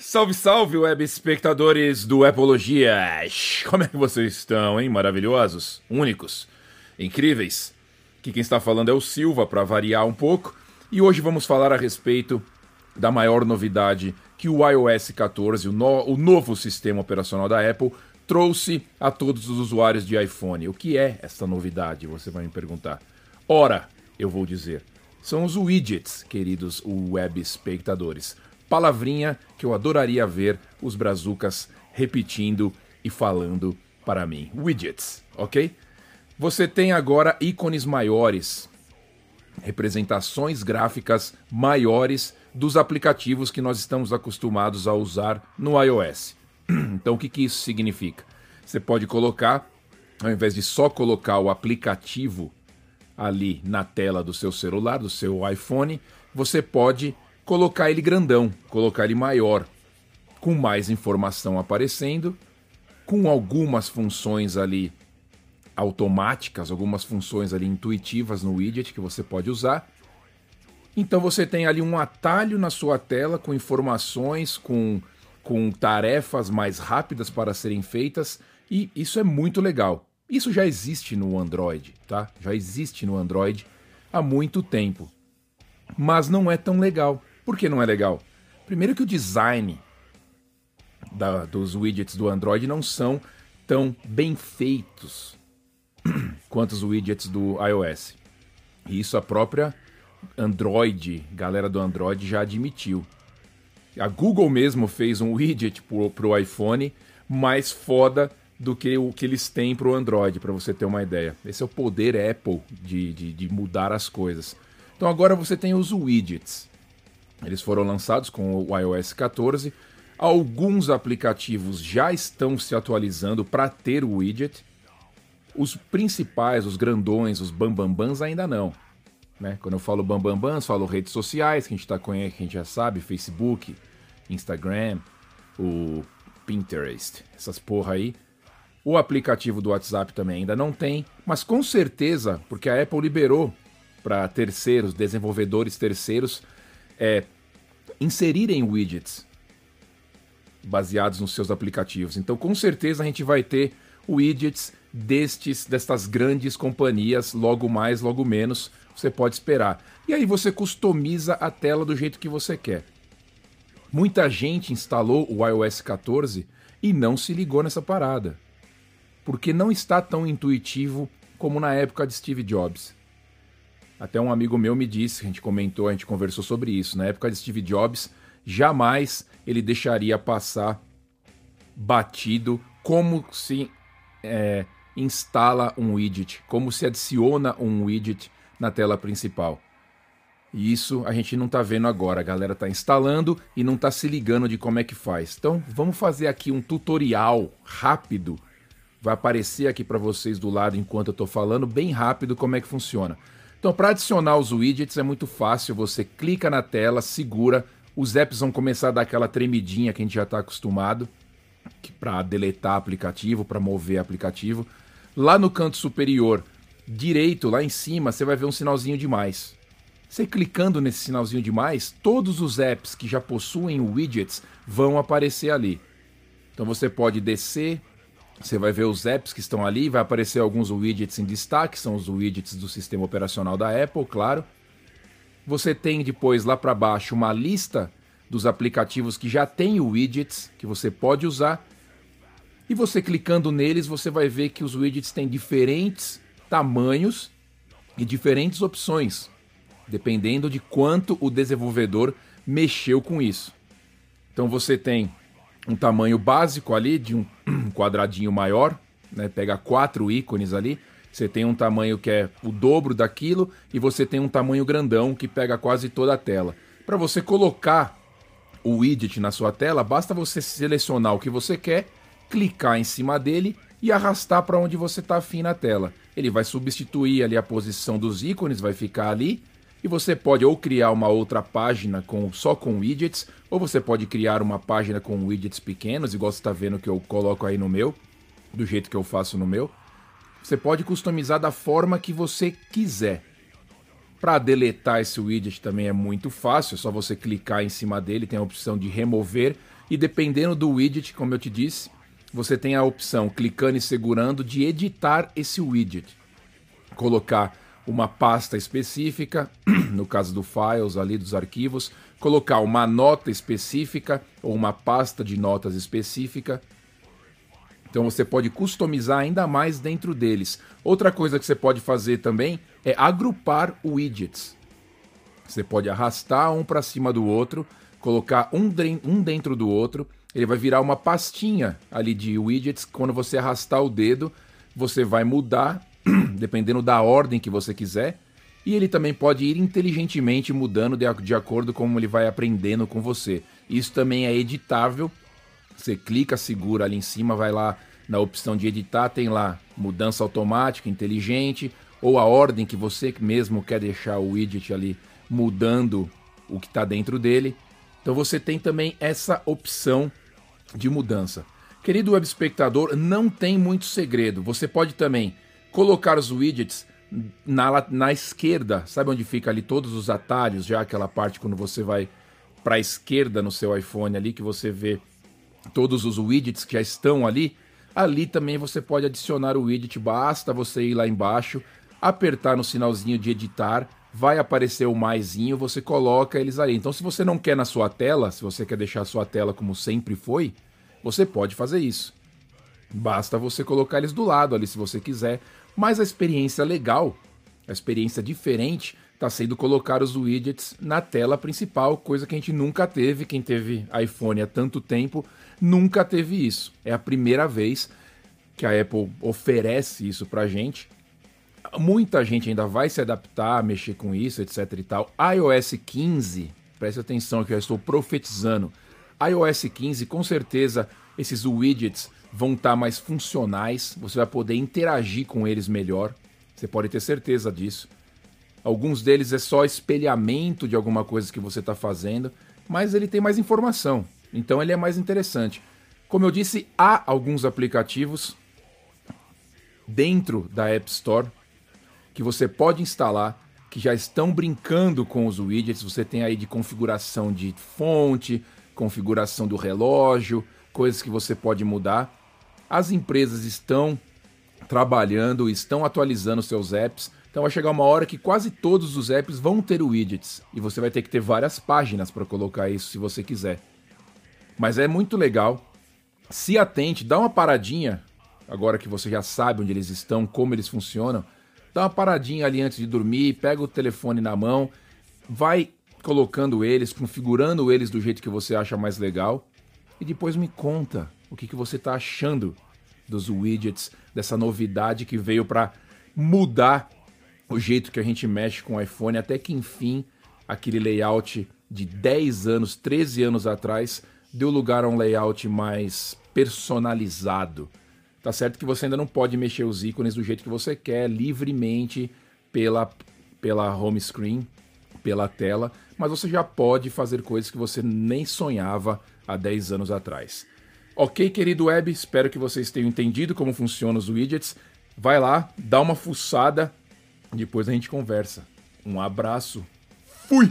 Salve, salve, web espectadores do Epologia! Como é que vocês estão, hein? Maravilhosos, únicos, incríveis. Aqui quem está falando é o Silva, para variar um pouco, e hoje vamos falar a respeito da maior novidade que o iOS 14, o, no, o novo sistema operacional da Apple, trouxe a todos os usuários de iPhone. O que é essa novidade? Você vai me perguntar. Ora, eu vou dizer, são os widgets, queridos web espectadores palavrinha que eu adoraria ver os brazucas repetindo e falando para mim. Widgets, ok? Você tem agora ícones maiores, representações gráficas maiores dos aplicativos que nós estamos acostumados a usar no iOS. Então, o que, que isso significa? Você pode colocar, ao invés de só colocar o aplicativo ali na tela do seu celular, do seu iPhone, você pode colocar ele grandão, colocar ele maior, com mais informação aparecendo, com algumas funções ali automáticas, algumas funções ali intuitivas no widget que você pode usar. Então você tem ali um atalho na sua tela com informações, com, com tarefas mais rápidas para serem feitas, e isso é muito legal. Isso já existe no Android, tá? Já existe no Android há muito tempo. Mas não é tão legal. Por que não é legal? Primeiro que o design da, dos widgets do Android não são tão bem feitos quanto os widgets do iOS. E isso a própria Android, galera do Android já admitiu. A Google mesmo fez um widget para o iPhone mais foda do que o que eles têm para o Android, para você ter uma ideia. Esse é o poder Apple de, de, de mudar as coisas. Então agora você tem os widgets. Eles foram lançados com o iOS 14. Alguns aplicativos já estão se atualizando para ter o widget. Os principais, os grandões, os bambambans ainda não. Né? Quando eu falo bambambans, falo redes sociais, que a gente tá que a gente já sabe, Facebook, Instagram, o Pinterest, essas porra aí. O aplicativo do WhatsApp também ainda não tem, mas com certeza, porque a Apple liberou para terceiros, desenvolvedores terceiros, é, inserirem widgets baseados nos seus aplicativos. Então, com certeza, a gente vai ter widgets destes destas grandes companhias, logo mais, logo menos, você pode esperar. E aí você customiza a tela do jeito que você quer. Muita gente instalou o iOS 14 e não se ligou nessa parada. Porque não está tão intuitivo como na época de Steve Jobs. Até um amigo meu me disse, a gente comentou, a gente conversou sobre isso. Na época de Steve Jobs, jamais ele deixaria passar batido como se é, instala um widget, como se adiciona um widget na tela principal. E isso a gente não está vendo agora. A galera está instalando e não está se ligando de como é que faz. Então vamos fazer aqui um tutorial rápido. Vai aparecer aqui para vocês do lado enquanto eu estou falando, bem rápido como é que funciona. Então, para adicionar os widgets é muito fácil. Você clica na tela, segura, os apps vão começar a dar aquela tremidinha que a gente já está acostumado para deletar aplicativo, para mover aplicativo. Lá no canto superior direito, lá em cima, você vai ver um sinalzinho de mais. Você clicando nesse sinalzinho de mais, todos os apps que já possuem widgets vão aparecer ali. Então você pode descer, você vai ver os apps que estão ali, vai aparecer alguns widgets em destaque, são os widgets do sistema operacional da Apple, claro. Você tem depois lá para baixo uma lista dos aplicativos que já têm widgets que você pode usar. E você clicando neles, você vai ver que os widgets têm diferentes tamanhos e diferentes opções, dependendo de quanto o desenvolvedor mexeu com isso. Então você tem um tamanho básico ali, de um quadradinho maior, né? pega quatro ícones ali. Você tem um tamanho que é o dobro daquilo e você tem um tamanho grandão que pega quase toda a tela. Para você colocar o widget na sua tela, basta você selecionar o que você quer, clicar em cima dele e arrastar para onde você está afim na tela. Ele vai substituir ali a posição dos ícones, vai ficar ali e você pode ou criar uma outra página com, só com widgets, ou você pode criar uma página com widgets pequenos, igual você está vendo que eu coloco aí no meu, do jeito que eu faço no meu. Você pode customizar da forma que você quiser. Para deletar esse widget também é muito fácil, é só você clicar em cima dele, tem a opção de remover E dependendo do widget, como eu te disse, você tem a opção, clicando e segurando, de editar esse widget. Colocar uma pasta específica, no caso do files ali dos arquivos, colocar uma nota específica ou uma pasta de notas específica. Então você pode customizar ainda mais dentro deles. Outra coisa que você pode fazer também é agrupar widgets. Você pode arrastar um para cima do outro, colocar um, um dentro do outro. Ele vai virar uma pastinha ali de widgets. Quando você arrastar o dedo, você vai mudar dependendo da ordem que você quiser. E ele também pode ir inteligentemente mudando de, de acordo com como ele vai aprendendo com você. Isso também é editável. Você clica, segura ali em cima, vai lá na opção de editar, tem lá mudança automática, inteligente, ou a ordem que você mesmo quer deixar o widget ali mudando o que está dentro dele. Então você tem também essa opção de mudança. Querido web espectador, não tem muito segredo. Você pode também colocar os widgets na, na esquerda, sabe onde fica ali todos os atalhos, já aquela parte quando você vai para a esquerda no seu iPhone ali, que você vê todos os widgets que já estão ali. Ali também você pode adicionar o widget, basta você ir lá embaixo, apertar no sinalzinho de editar, vai aparecer o maisinho, você coloca eles ali. Então se você não quer na sua tela, se você quer deixar a sua tela como sempre foi, você pode fazer isso. Basta você colocar eles do lado ali se você quiser, mas a experiência legal, a experiência diferente, está sendo colocar os widgets na tela principal, coisa que a gente nunca teve. Quem teve iPhone há tanto tempo nunca teve isso. É a primeira vez que a Apple oferece isso para gente. Muita gente ainda vai se adaptar, mexer com isso, etc e tal. iOS 15, preste atenção que eu estou profetizando. iOS 15, com certeza, esses widgets vão estar tá mais funcionais, você vai poder interagir com eles melhor. Você pode ter certeza disso. Alguns deles é só espelhamento de alguma coisa que você está fazendo, mas ele tem mais informação, então ele é mais interessante. Como eu disse, há alguns aplicativos dentro da App Store que você pode instalar que já estão brincando com os widgets. Você tem aí de configuração de fonte, configuração do relógio, coisas que você pode mudar. As empresas estão trabalhando, estão atualizando seus apps. Então vai chegar uma hora que quase todos os apps vão ter widgets e você vai ter que ter várias páginas para colocar isso se você quiser. Mas é muito legal. Se atente, dá uma paradinha, agora que você já sabe onde eles estão, como eles funcionam. Dá uma paradinha ali antes de dormir, pega o telefone na mão, vai colocando eles, configurando eles do jeito que você acha mais legal e depois me conta o que, que você está achando dos widgets, dessa novidade que veio para mudar o jeito que a gente mexe com o iPhone, até que enfim aquele layout de 10 anos, 13 anos atrás, deu lugar a um layout mais personalizado. Tá certo que você ainda não pode mexer os ícones do jeito que você quer, livremente pela, pela home screen, pela tela, mas você já pode fazer coisas que você nem sonhava há 10 anos atrás. Ok, querido web, espero que vocês tenham entendido como funcionam os widgets. Vai lá, dá uma fuçada, depois a gente conversa. Um abraço, fui!